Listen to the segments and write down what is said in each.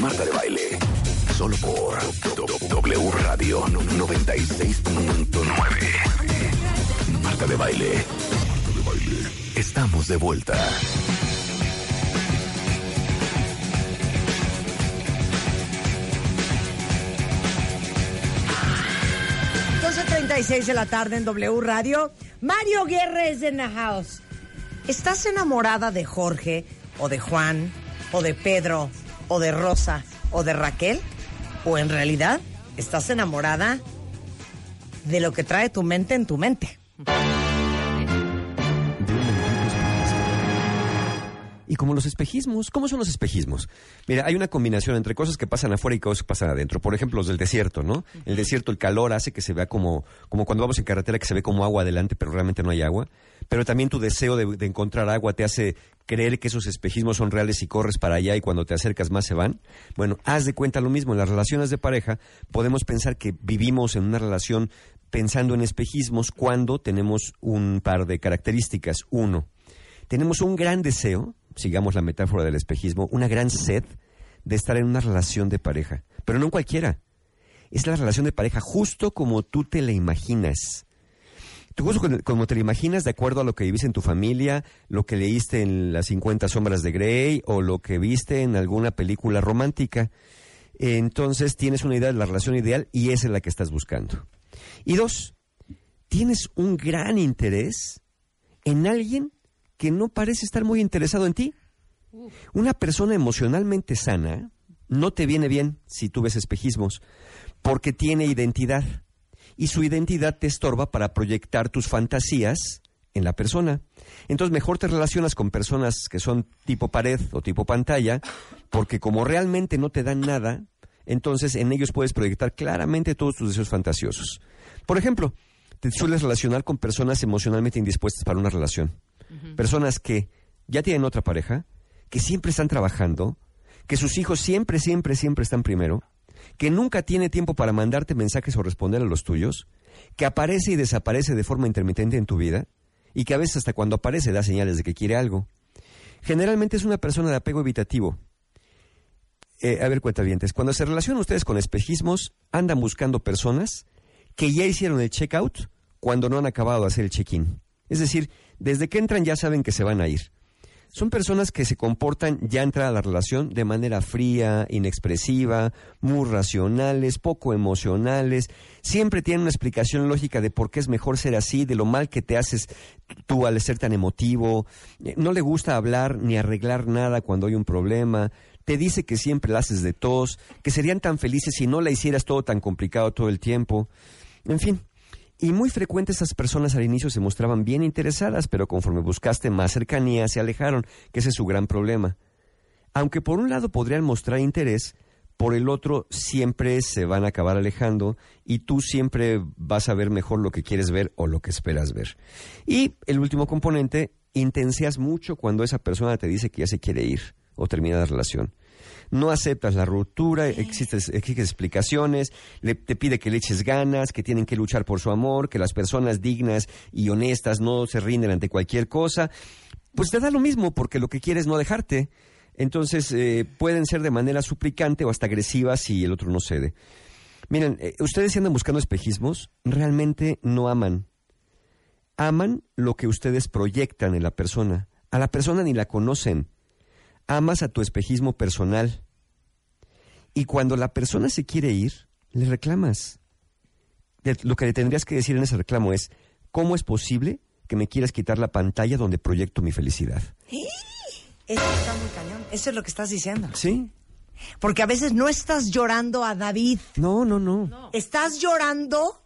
Marta de Baile. Solo por W Radio 96.9. Marta de Baile. Estamos de vuelta. de la tarde en W Radio. Mario Guerra es en the house. ¿Estás enamorada de Jorge o de Juan o de Pedro o de Rosa o de Raquel? ¿O en realidad estás enamorada de lo que trae tu mente en tu mente? Y como los espejismos, ¿cómo son los espejismos? Mira, hay una combinación entre cosas que pasan afuera y cosas que pasan adentro. Por ejemplo, los del desierto, ¿no? El desierto, el calor hace que se vea como, como cuando vamos en carretera que se ve como agua adelante, pero realmente no hay agua. Pero también tu deseo de, de encontrar agua te hace creer que esos espejismos son reales y corres para allá y cuando te acercas más se van. Bueno, haz de cuenta lo mismo. En las relaciones de pareja podemos pensar que vivimos en una relación pensando en espejismos cuando tenemos un par de características. Uno, tenemos un gran deseo sigamos la metáfora del espejismo, una gran sed de estar en una relación de pareja, pero no en cualquiera. Es la relación de pareja justo como tú te la imaginas. Tú justo como te la imaginas de acuerdo a lo que viviste en tu familia, lo que leíste en las 50 sombras de Grey o lo que viste en alguna película romántica. Entonces tienes una idea de la relación ideal y esa es la que estás buscando. Y dos, tienes un gran interés en alguien que no parece estar muy interesado en ti. Una persona emocionalmente sana no te viene bien si tú ves espejismos, porque tiene identidad y su identidad te estorba para proyectar tus fantasías en la persona. Entonces mejor te relacionas con personas que son tipo pared o tipo pantalla, porque como realmente no te dan nada, entonces en ellos puedes proyectar claramente todos tus deseos fantasiosos. Por ejemplo, te sueles relacionar con personas emocionalmente indispuestas para una relación. Personas que ya tienen otra pareja, que siempre están trabajando, que sus hijos siempre, siempre, siempre están primero, que nunca tiene tiempo para mandarte mensajes o responder a los tuyos, que aparece y desaparece de forma intermitente en tu vida, y que a veces hasta cuando aparece da señales de que quiere algo. Generalmente es una persona de apego evitativo. Eh, a ver, cuentavientes, cuando se relacionan ustedes con espejismos, andan buscando personas que ya hicieron el checkout cuando no han acabado de hacer el check-in. Es decir, desde que entran ya saben que se van a ir. Son personas que se comportan ya entrar a la relación de manera fría, inexpresiva, muy racionales, poco emocionales. Siempre tienen una explicación lógica de por qué es mejor ser así, de lo mal que te haces tú al ser tan emotivo. Eh, no le gusta hablar ni arreglar nada cuando hay un problema. Te dice que siempre la haces de tos, que serían tan felices si no la hicieras todo tan complicado todo el tiempo. En fin, y muy frecuente esas personas al inicio se mostraban bien interesadas, pero conforme buscaste más cercanía se alejaron, que ese es su gran problema. Aunque por un lado podrían mostrar interés, por el otro siempre se van a acabar alejando y tú siempre vas a ver mejor lo que quieres ver o lo que esperas ver. Y el último componente, intenseas mucho cuando esa persona te dice que ya se quiere ir o termina la relación no aceptas la ruptura, existen explicaciones, le, te pide que le eches ganas, que tienen que luchar por su amor, que las personas dignas y honestas no se rinden ante cualquier cosa, pues te da lo mismo porque lo que quiere es no dejarte. Entonces eh, pueden ser de manera suplicante o hasta agresiva si el otro no cede. Miren, eh, ustedes si andan buscando espejismos, realmente no aman. Aman lo que ustedes proyectan en la persona. A la persona ni la conocen amas a tu espejismo personal. Y cuando la persona se quiere ir, le reclamas. Lo que le tendrías que decir en ese reclamo es, ¿cómo es posible que me quieras quitar la pantalla donde proyecto mi felicidad? Eso está muy cañón. Eso es lo que estás diciendo. Sí. Porque a veces no estás llorando a David. No, no, no. Estás llorando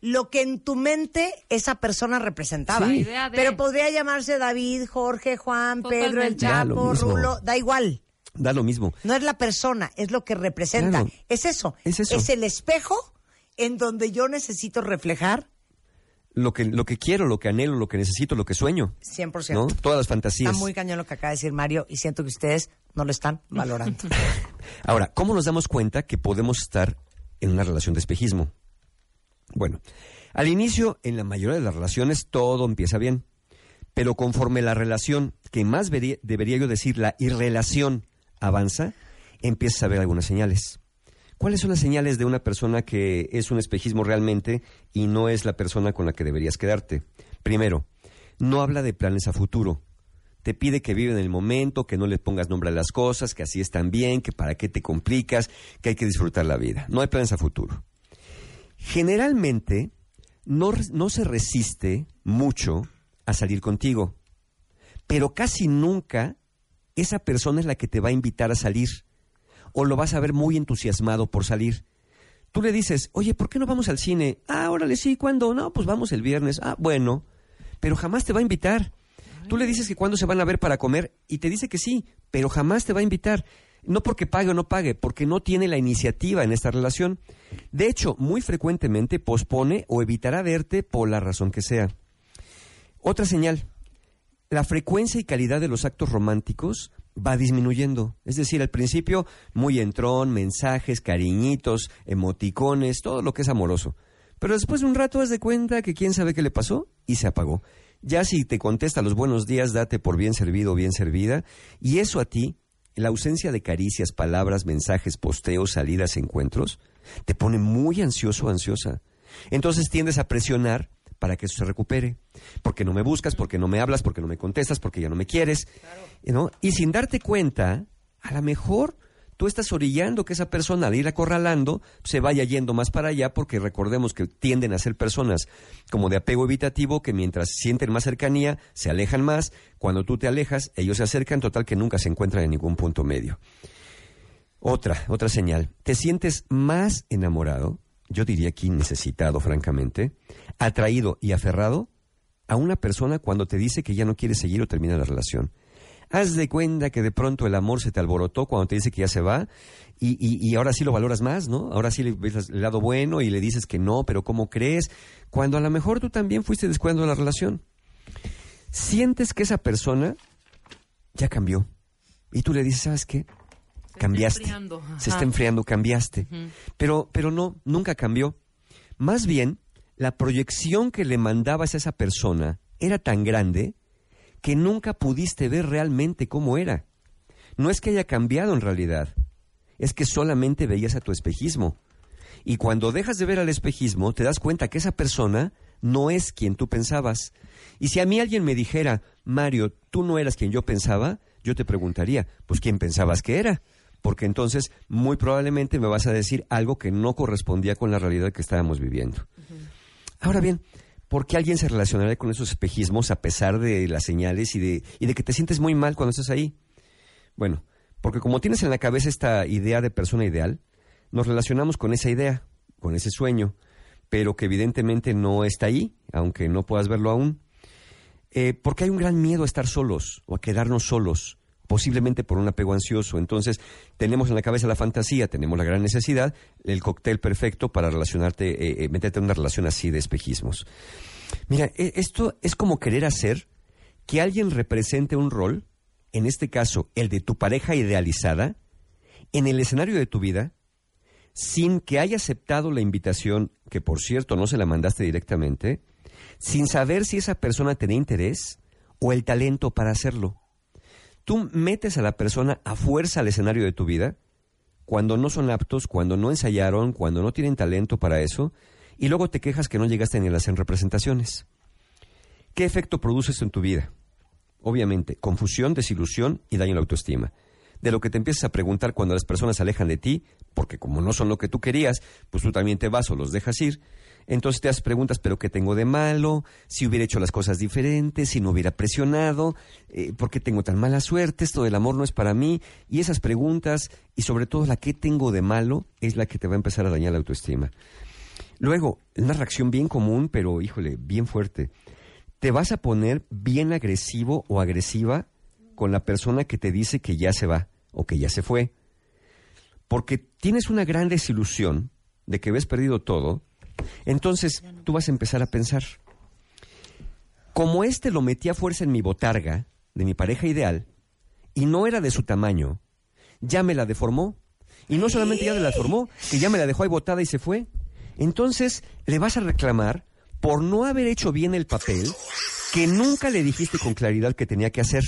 lo que en tu mente esa persona representaba. Pero podría llamarse David, Jorge, Juan, Pedro, el Chapo, Rulo, da igual. Da lo mismo. No es la persona, es lo que representa. Es eso. Es eso. Es el espejo en donde yo necesito reflejar lo que, lo que quiero, lo que anhelo, lo que necesito, lo que sueño. 100%. ¿no? Todas las fantasías. Está muy cañón lo que acaba de decir Mario y siento que ustedes no lo están valorando. Ahora, ¿cómo nos damos cuenta que podemos estar en una relación de espejismo? Bueno, al inicio, en la mayoría de las relaciones, todo empieza bien. Pero conforme la relación, que más debería yo decir la irrelación, avanza, empiezas a ver algunas señales. ¿Cuáles son las señales de una persona que es un espejismo realmente y no es la persona con la que deberías quedarte? Primero, no habla de planes a futuro. Te pide que vive en el momento, que no le pongas nombre a las cosas, que así están bien, que para qué te complicas, que hay que disfrutar la vida. No hay planes a futuro. Generalmente, no, no se resiste mucho a salir contigo, pero casi nunca esa persona es la que te va a invitar a salir o lo vas a ver muy entusiasmado por salir. Tú le dices, oye, ¿por qué no vamos al cine? Ah, órale, sí, ¿cuándo? No, pues vamos el viernes. Ah, bueno, pero jamás te va a invitar. Tú le dices que cuándo se van a ver para comer y te dice que sí, pero jamás te va a invitar. No porque pague o no pague, porque no tiene la iniciativa en esta relación. De hecho, muy frecuentemente pospone o evitará verte por la razón que sea. Otra señal, la frecuencia y calidad de los actos románticos va disminuyendo. Es decir, al principio muy entrón, mensajes, cariñitos, emoticones, todo lo que es amoroso. Pero después de un rato has de cuenta que quién sabe qué le pasó y se apagó. Ya si te contesta los buenos días, date por bien servido o bien servida. Y eso a ti, la ausencia de caricias, palabras, mensajes, posteos, salidas, encuentros, te pone muy ansioso o ansiosa. Entonces tiendes a presionar para que eso se recupere. Porque no me buscas, porque no me hablas, porque no me contestas, porque ya no me quieres. ¿no? Y sin darte cuenta, a lo mejor tú estás orillando que esa persona al ir acorralando se vaya yendo más para allá porque recordemos que tienden a ser personas como de apego evitativo que mientras sienten más cercanía se alejan más, cuando tú te alejas ellos se acercan total que nunca se encuentran en ningún punto medio. Otra, otra señal, te sientes más enamorado yo diría aquí necesitado, francamente, atraído y aferrado a una persona cuando te dice que ya no quiere seguir o termina la relación. Haz de cuenta que de pronto el amor se te alborotó cuando te dice que ya se va y, y, ahora sí lo valoras más, ¿no? Ahora sí le ves el lado bueno y le dices que no, pero ¿cómo crees? Cuando a lo mejor tú también fuiste descuidando la relación. Sientes que esa persona ya cambió y tú le dices, ¿sabes qué? Cambiaste. se está enfriando, cambiaste. pero, pero no, nunca cambió. Más bien, la proyección que le mandabas a esa persona era tan grande que nunca pudiste ver realmente cómo era. No es que haya cambiado en realidad, es que solamente veías a tu espejismo. Y cuando dejas de ver al espejismo, te das cuenta que esa persona no es quien tú pensabas. Y si a mí alguien me dijera, Mario, tú no eras quien yo pensaba, yo te preguntaría, pues ¿quién pensabas que era? Porque entonces muy probablemente me vas a decir algo que no correspondía con la realidad que estábamos viviendo. Ahora bien, ¿por qué alguien se relacionaría con esos espejismos a pesar de las señales y de, y de que te sientes muy mal cuando estás ahí? Bueno, porque como tienes en la cabeza esta idea de persona ideal, nos relacionamos con esa idea, con ese sueño, pero que evidentemente no está ahí, aunque no puedas verlo aún. Eh, porque hay un gran miedo a estar solos o a quedarnos solos posiblemente por un apego ansioso. Entonces, tenemos en la cabeza la fantasía, tenemos la gran necesidad, el cóctel perfecto para relacionarte, eh, eh, meterte en una relación así de espejismos. Mira, e, esto es como querer hacer que alguien represente un rol, en este caso el de tu pareja idealizada, en el escenario de tu vida, sin que haya aceptado la invitación, que por cierto no se la mandaste directamente, sin saber si esa persona tenía interés o el talento para hacerlo. Tú metes a la persona a fuerza al escenario de tu vida cuando no son aptos, cuando no ensayaron, cuando no tienen talento para eso, y luego te quejas que no llegaste ni a las representaciones. ¿Qué efecto produce esto en tu vida? Obviamente, confusión, desilusión y daño a la autoestima. De lo que te empiezas a preguntar cuando las personas se alejan de ti, porque como no son lo que tú querías, pues tú también te vas o los dejas ir, entonces te haces preguntas, pero ¿qué tengo de malo? Si hubiera hecho las cosas diferentes, si no hubiera presionado, eh, ¿por qué tengo tan mala suerte? Esto del amor no es para mí. Y esas preguntas, y sobre todo la ¿qué tengo de malo? es la que te va a empezar a dañar la autoestima. Luego, una reacción bien común, pero híjole, bien fuerte. Te vas a poner bien agresivo o agresiva con la persona que te dice que ya se va o que ya se fue. Porque tienes una gran desilusión de que ves perdido todo entonces tú vas a empezar a pensar, como este lo metí a fuerza en mi botarga de mi pareja ideal y no era de su tamaño, ya me la deformó. Y no solamente ya me la deformó, que ya me la dejó ahí botada y se fue. Entonces le vas a reclamar por no haber hecho bien el papel que nunca le dijiste con claridad que tenía que hacer.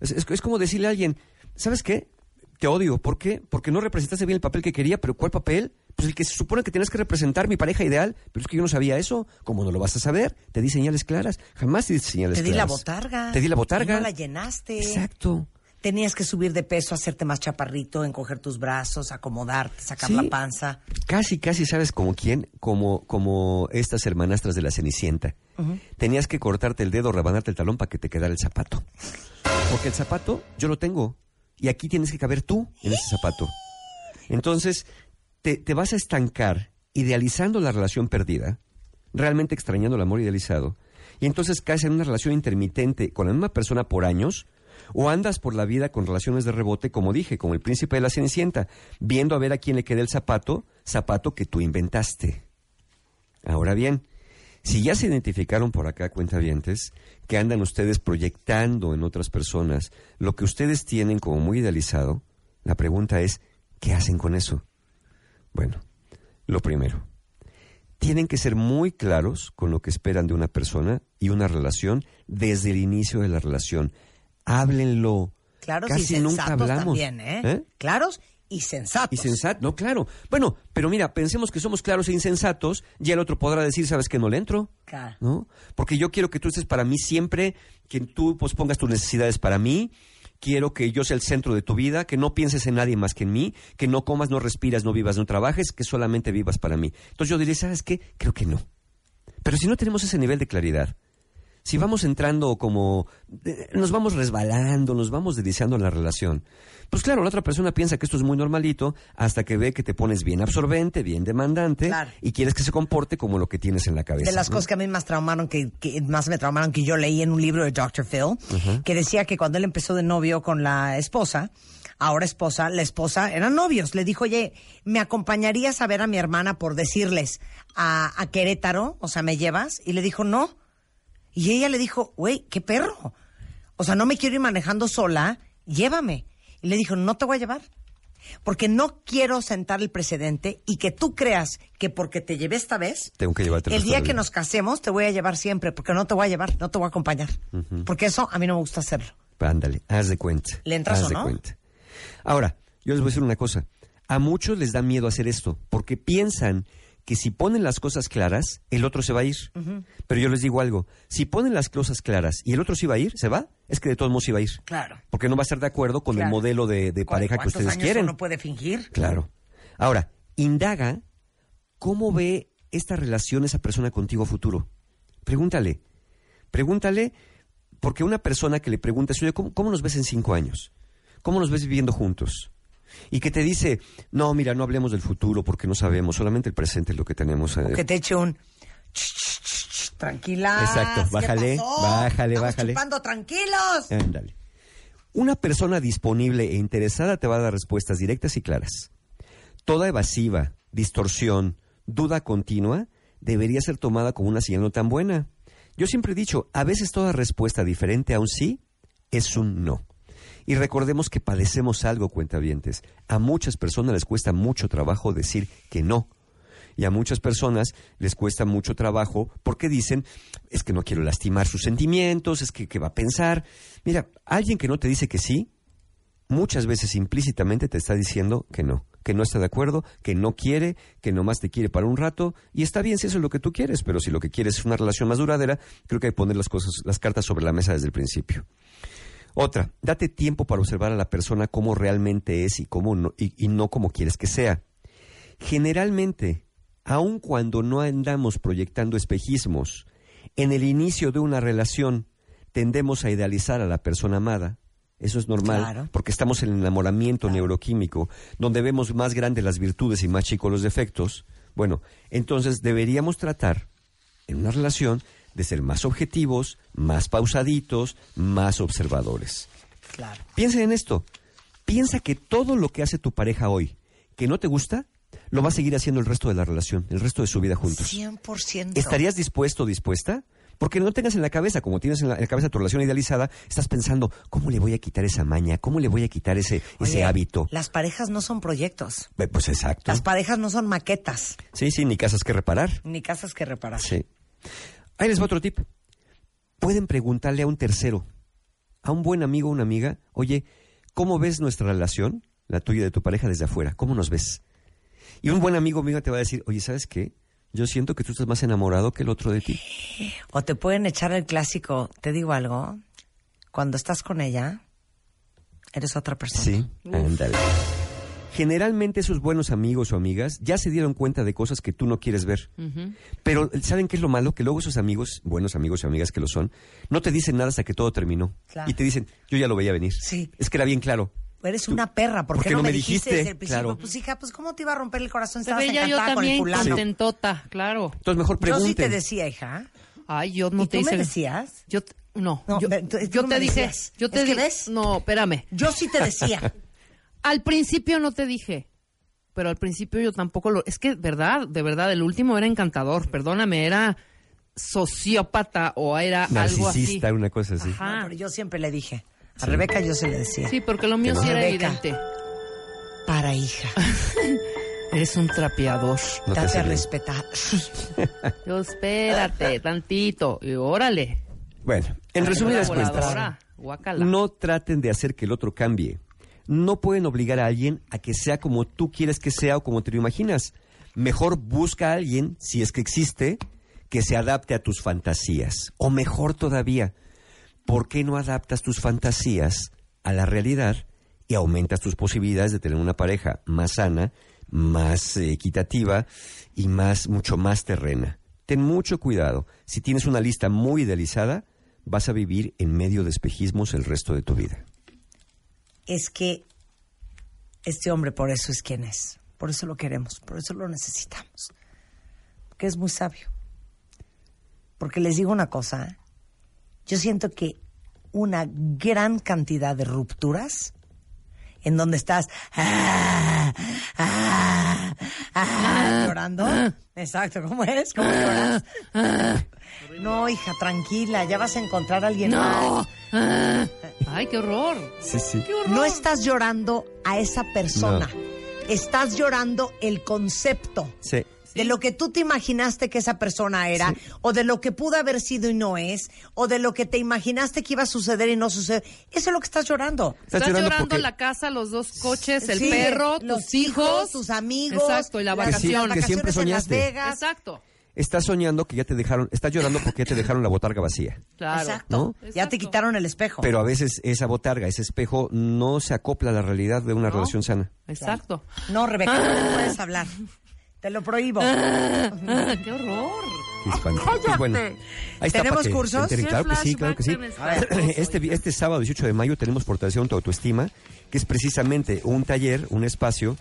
Es, es como decirle a alguien, ¿sabes qué? te odio. ¿Por qué? Porque no representaste bien el papel que quería, pero ¿cuál papel? Pues el que se supone que tienes que representar mi pareja ideal, pero es que yo no sabía eso. ¿Cómo no lo vas a saber? Te di señales claras. Jamás te di señales Te di la claras. botarga. Te di la botarga. Y no la llenaste. Exacto. Tenías que subir de peso, hacerte más chaparrito, encoger tus brazos, acomodarte, sacar Sí. la panza. Casi, casi sabes como quién, como, como estas hermanastras de la Cenicienta. Tenías que cortarte el dedo, rebanarte el talón para que te quedara el zapato. Porque el zapato yo lo tengo. Y aquí tienes que caber tú en ese zapato. Entonces, te, vas a estancar idealizando la relación perdida, realmente extrañando el amor idealizado, y entonces caes en una relación intermitente con la misma persona por años, o andas por la vida con relaciones de rebote, como dije, como el príncipe de la Cenicienta, viendo a ver a quién le queda el zapato, zapato que tú inventaste. Ahora bien, si ya se identificaron por acá, cuentavientes, que andan ustedes proyectando en otras personas lo que ustedes tienen como muy idealizado, la pregunta es, ¿qué hacen con eso? Bueno, lo primero, tienen que ser muy claros con lo que esperan de una persona y una relación desde el inicio de la relación. Háblenlo. Claros Casi y nunca sensatos hablamos. también, ¿eh? ¿Eh? Claros y sensatos. Y sensato, no, claro. Bueno, pero mira, pensemos que somos claros e insensatos, ya el otro podrá decir, ¿sabes que no le entro? Claro. ¿No? Porque yo quiero que tú estés para mí siempre, que tú pues pongas tus necesidades para mí, quiero que yo sea el centro de tu vida, que no pienses en nadie más que en mí, que no comas, no respiras, no vivas, no trabajes, que solamente vivas para mí. Entonces yo diría, ¿sabes qué? Creo que no. Pero si no tenemos ese nivel de claridad, si vamos entrando como, eh, nos vamos resbalando, nos vamos deslizando en la relación, pues claro, la otra persona piensa que esto es muy normalito hasta que ve que te pones bien absorbente, bien demandante Claro. y quieres que se comporte como lo que tienes en la cabeza. de las ¿no? cosas que a mí más traumaron, que, que más me traumaron, que yo leí en un libro de Dr. Phil, que decía que cuando él empezó de novio con la esposa, ahora esposa, la esposa, eran novios, le dijo, oye, ¿me acompañarías a ver a mi hermana por decirles a, a Querétaro? O sea, ¿me llevas? Y le dijo, no. Y ella le dijo, güey, qué perro. O sea, no me quiero ir manejando sola, llévame. Y le dijo, no te voy a llevar. Porque no quiero sentar el precedente y que tú creas que porque te llevé esta vez, Tengo que llevarte el día de que vida. nos casemos te voy a llevar siempre, porque no te voy a llevar, no te voy a acompañar. Porque eso a mí no me gusta hacerlo. Ándale, haz de cuenta. ¿Le entras haz o de no? cuenta. Ahora, yo les voy a decir una cosa. A muchos les da miedo hacer esto, porque piensan que si ponen las cosas claras, el otro se va a ir. Pero yo les digo algo, si ponen las cosas claras y el otro se va a ir, se va, es que de todos modos se va a ir. Claro. Porque no va a estar de acuerdo con Claro. el modelo de, de pareja que ¿Cuántos ustedes años quieren. uno puede fingir? Claro. Ahora, indaga cómo ve esta relación esa persona contigo a futuro. Pregúntale. Pregúntale, porque una persona que le preguntas, oye, ¿cómo, cómo nos ves en cinco años? ¿Cómo nos ves viviendo juntos? Y que te dice, no, mira, no hablemos del futuro porque no sabemos, solamente el presente es lo que tenemos. eh". Que te eche un... "Ch, ch, ch, ch, Tranquila. Exacto, bájale, bájale, bájale. chupando tranquilos. Ándale. Una persona disponible e interesada te va a dar respuestas directas y claras. Toda evasiva, distorsión, duda continua debería ser tomada como una señal no tan buena. Yo siempre he dicho, a veces toda respuesta diferente a un sí es un no. Y recordemos que padecemos algo, cuentavientes. A muchas personas les cuesta mucho trabajo decir que no. Y a muchas personas les cuesta mucho trabajo porque dicen, es que no quiero lastimar sus sentimientos, es que ¿qué va a pensar. Mira, alguien que no te dice que sí, muchas veces implícitamente te está diciendo que no, que no está de acuerdo, que no quiere, que nomás te quiere para un rato, y está bien si eso es lo que tú quieres, pero si lo que quieres es una relación más duradera, creo que hay que poner las cosas, las cartas sobre la mesa desde el principio. Otra, date tiempo para observar a la persona como realmente es y, cómo no, y, y no como quieres que sea. Generalmente, aun cuando no andamos proyectando espejismos, en el inicio de una relación tendemos a idealizar a la persona amada. Eso es normal, Claro. porque estamos en el enamoramiento neuroquímico, donde vemos más grandes las virtudes y más chicos los defectos. Bueno, entonces deberíamos tratar en una relación de ser más objetivos, más pausaditos, más observadores. Claro. Piensa en esto. Piensa que todo lo que hace tu pareja hoy, que no te gusta, lo va a seguir haciendo el resto de la relación, el resto de su vida juntos. 100%. ¿Estarías dispuesto o dispuesta? Porque no tengas en la cabeza, como tienes en la, en la cabeza tu relación idealizada, estás pensando, ¿cómo le voy a quitar esa maña? ¿Cómo le voy a quitar ese, hábito? Las parejas no son proyectos. Eh, Pues exacto. Las parejas no son maquetas, Sí, sí, ni casas que reparar. ni casas que reparar. Sí. Ahí les va otro tip. Pueden preguntarle a un tercero, a un buen amigo o una amiga, oye, ¿cómo ves nuestra relación? la tuya de tu pareja desde afuera. ¿Cómo nos ves? Y un buen amigo mío te va a decir, oye, ¿sabes qué? Yo siento que tú estás más enamorado que el otro de ti. O te pueden echar el clásico, te digo algo, cuando estás con ella, eres otra persona. Sí, ándale. Generalmente esos buenos amigos o amigas ya se dieron cuenta de cosas que tú no quieres ver. Pero ¿saben qué es lo malo? Que luego esos amigos, buenos amigos o amigas que lo son, no te dicen nada hasta que todo terminó. Claro. Y te dicen, yo ya lo veía venir. Sí. Es que era bien claro. Eres Tú- una perra, ¿por ¿por qué no, no me dijiste, dijiste? desde el principio? Claro. Pues hija, pues ¿cómo te iba a romper el corazón? Se Estabas veía yo con el también fulano. contentota, claro. Entonces mejor Yo pregunten. sí te decía, hija. Ay, yo no ¿Y te tú me decías? Yo no, No, yo, ve- tú- tú yo no te dije, yo te Es que di- ves. No, espérame. Yo sí te decía. Al principio no te dije. Pero al principio yo tampoco lo. Es que, verdad, de verdad, el último era encantador. Perdóname, era sociópata o era algo así. Narcisista, una cosa así. Ajá. No, pero yo siempre le dije. A Rebeca yo se le decía. Sí, porque lo mío Que sí era Rebeca. evidente. Para hija, Eres un trapeador. No te date a respetar. Yo, espérate, tantito. Y órale. Bueno, en resumidas Una cuentas, voladora. Guácala. no traten de hacer que el otro cambie. No pueden obligar a alguien a que sea como tú quieres que sea o como te lo imaginas. Mejor busca a alguien, si es que existe, que se adapte a tus fantasías. O mejor todavía, ¿por qué no adaptas tus fantasías a la realidad y aumentas tus posibilidades de tener una pareja más sana, más eh, equitativa y más mucho más terrena? Ten mucho cuidado. Si tienes una lista muy idealizada, vas a vivir en medio de espejismos el resto de tu vida. Es que este hombre por eso es quien es. Por eso lo queremos, por eso lo necesitamos. Porque es muy sabio. Porque les digo una cosa, ¿eh? yo siento que una gran cantidad de rupturas en donde estás ah, ah, ah, llorando. Exacto, ¿cómo es? ¿Cómo lloras? No, hija, tranquila, ya vas a encontrar a alguien más. No. Ah. Ay, qué horror. Sí, sí. Qué horror. No estás llorando a esa persona, estás llorando el concepto Sí. de lo que tú te imaginaste que esa persona era, o de lo que pudo haber sido y no es, o de lo que te imaginaste que iba a suceder y no sucede. Eso es lo que estás llorando. Estás, llorando, porque- la casa, los dos coches, el Sí, perro, los tus hijos, tus amigos, Exacto, y la Que vacación. las que siempre vacaciones en Las. Vegas. Exacto. Estás soñando que ya te dejaron, estás llorando porque ya te dejaron la botarga vacía. Claro. Exacto. ¿no? Ya te quitaron el espejo. Pero a veces esa botarga, ese espejo, no se acopla a la realidad de una No. relación sana. Exacto. No, Rebeca, no puedes hablar. Te lo prohíbo. Ah, qué horror. Qué espanto. Pues bueno, ahí está ¿Tenemos que cursos? se enteren. ¿Qué Claro que sí, claro que sí. Este, vi- este sábado 18 de mayo tenemos Fortaleciendo tu Autoestima, que es precisamente un taller, un espacio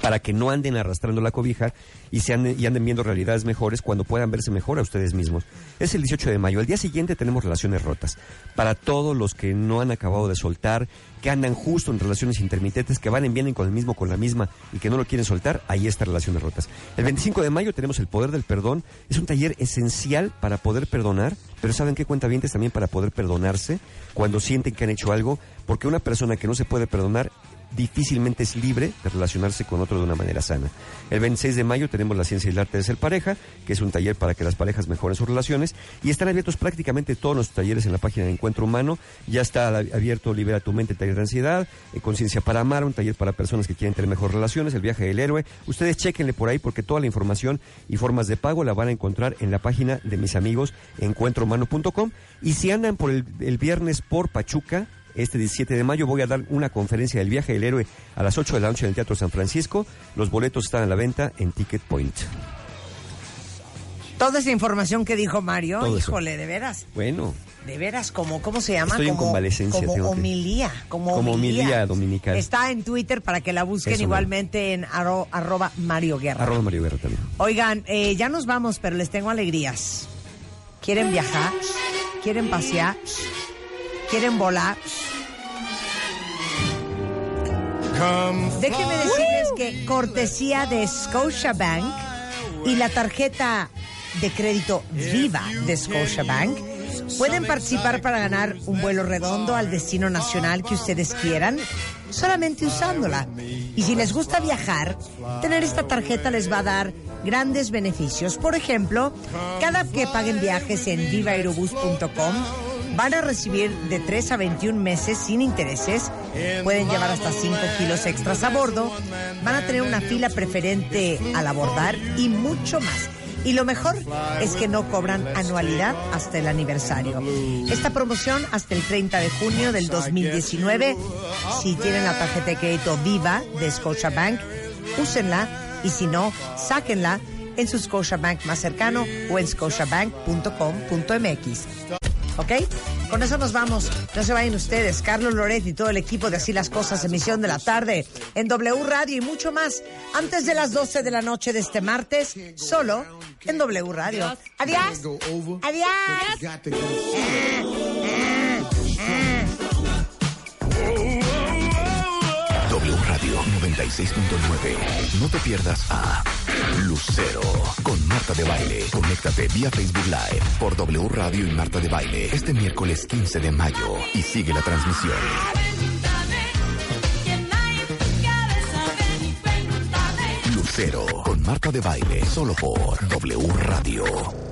para que no anden arrastrando la cobija y, se anden, y anden viendo realidades mejores cuando puedan verse mejor a ustedes mismos. Es el 18 de mayo. Al día siguiente tenemos relaciones rotas. Para todos los que no han acabado de soltar, que andan justo en relaciones intermitentes, que van y vienen con el mismo, con la misma y que no lo quieren soltar, ahí está Relaciones Rotas. El 25 de mayo tenemos el poder del perdón. Es un taller esencial para poder perdonar, pero ¿saben qué cuenta también para poder perdonarse cuando sienten que han hecho algo? Porque una persona que no se puede perdonar difícilmente es libre de relacionarse con otro de una manera sana. El 26 de mayo tenemos la ciencia y el arte de ser pareja, que es un taller para que las parejas mejoren sus relaciones y están abiertos prácticamente todos los talleres en la página de Encuentro Humano. Ya está abierto Libera tu mente, taller de ansiedad, eh, Conciencia para amar, un taller para personas que quieren tener mejores relaciones, el viaje del héroe. Ustedes chequenle por ahí porque toda la información y formas de pago la van a encontrar en la página de mis amigos encuentrohumano.com y si andan por el, el viernes por Pachuca, este 17 de mayo voy a dar una conferencia del viaje del héroe a las 8 de la noche en el Teatro San Francisco. Los boletos están a la venta en Ticket Point. Toda esa información que dijo Mario, Todo eso. híjole, de veras. Bueno, De veras, como, ¿cómo se llama? Estoy en convalecencia, Como homilía. Como, Como homilía. homilía dominical. Está en Twitter para que la busquen Eso, igualmente en arro- arroba Mario Guerra. arroba Mario Guerra también. Oigan, eh, ya nos vamos, pero les tengo alegrías. ¿Quieren viajar? ¿Quieren pasear? ¿Quieren volar? Déjenme decirles que cortesía de Scotiabank y la tarjeta de crédito Viva de Scotiabank pueden participar para ganar un vuelo redondo al destino nacional que ustedes quieran solamente usándola. Y si les gusta viajar, tener esta tarjeta les va a dar grandes beneficios. Por ejemplo, cada que paguen viajes en vivaerobus.com Van a recibir de 3 a 21 meses sin intereses. Pueden llevar hasta 5 kilos extras a bordo. Van a tener una fila preferente al abordar y mucho más. Y lo mejor es que no cobran anualidad hasta el aniversario. Esta promoción hasta el 30 de junio del 2019. Si tienen la tarjeta de crédito Viva de Scotiabank, úsenla y si no, sáquenla en su Scotiabank más cercano o en scotiabank.com.mx. ¿Ok? Con eso nos vamos. No se vayan ustedes. Carlos Loret y todo el equipo de Así las Cosas, emisión de la tarde en W Radio y mucho más antes de las 12 de la noche de este martes, solo en W Radio. Adiós. Adiós. W 96.9. No te pierdas a Lucero con Marta de Baile. Conéctate vía Facebook Live por W Radio y Marta de Baile este miércoles 15 de mayo y sigue la transmisión. Lucero con Marta de Baile solo por W Radio.